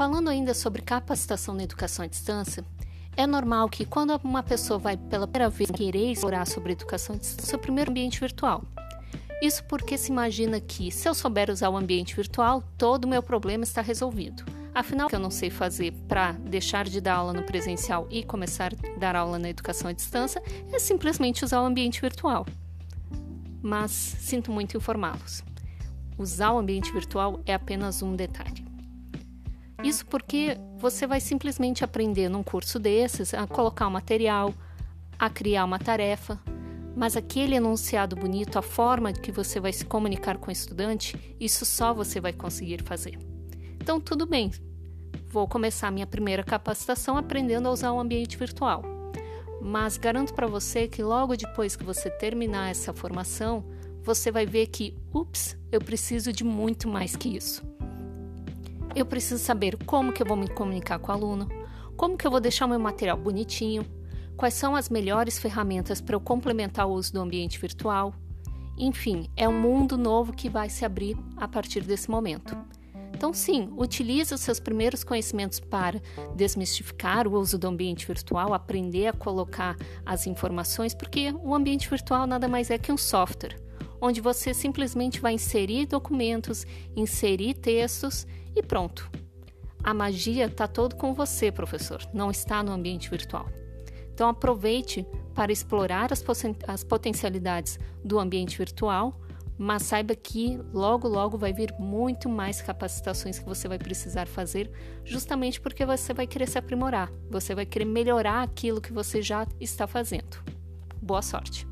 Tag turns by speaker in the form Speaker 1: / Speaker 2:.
Speaker 1: Falando ainda sobre capacitação na educação à distância, é normal que quando uma pessoa vai pela primeira vez querer explorar sobre educação à distância, o primeiro ambiente virtual. Isso porque se imagina que, se eu souber usar o ambiente virtual, todo o meu problema está resolvido. Afinal, o que eu não sei fazer para deixar de dar aula no presencial e começar a dar aula na educação à distância é simplesmente usar o ambiente virtual. Mas sinto muito informá-los. Usar o ambiente virtual é apenas um detalhe. Isso porque você vai simplesmente aprender num curso desses a colocar um material, a criar uma tarefa, mas aquele enunciado bonito, a forma que você vai se comunicar com o estudante, isso só você vai conseguir fazer. Então, tudo bem, vou começar minha primeira capacitação aprendendo a usar o um ambiente virtual. Mas garanto para você que logo depois que você terminar essa formação, você vai ver que, ups, eu preciso de muito mais que isso. Eu preciso saber como que eu vou me comunicar com o aluno, como que eu vou deixar o meu material bonitinho, quais são as melhores ferramentas para eu complementar o uso do ambiente virtual. Enfim, é um mundo novo que vai se abrir a partir desse momento. Então, sim, utilize os seus primeiros conhecimentos para desmistificar o uso do ambiente virtual, aprender a colocar as informações, porque o ambiente virtual nada mais é que um software, onde você simplesmente vai inserir documentos, inserir textos e pronto. A magia está todo com você, professor, não está no ambiente virtual. Então aproveite para explorar as, as potencialidades do ambiente virtual, mas saiba que logo logo vai vir muito mais capacitações que você vai precisar fazer, justamente porque você vai querer se aprimorar, você vai querer melhorar aquilo que você já está fazendo. Boa sorte!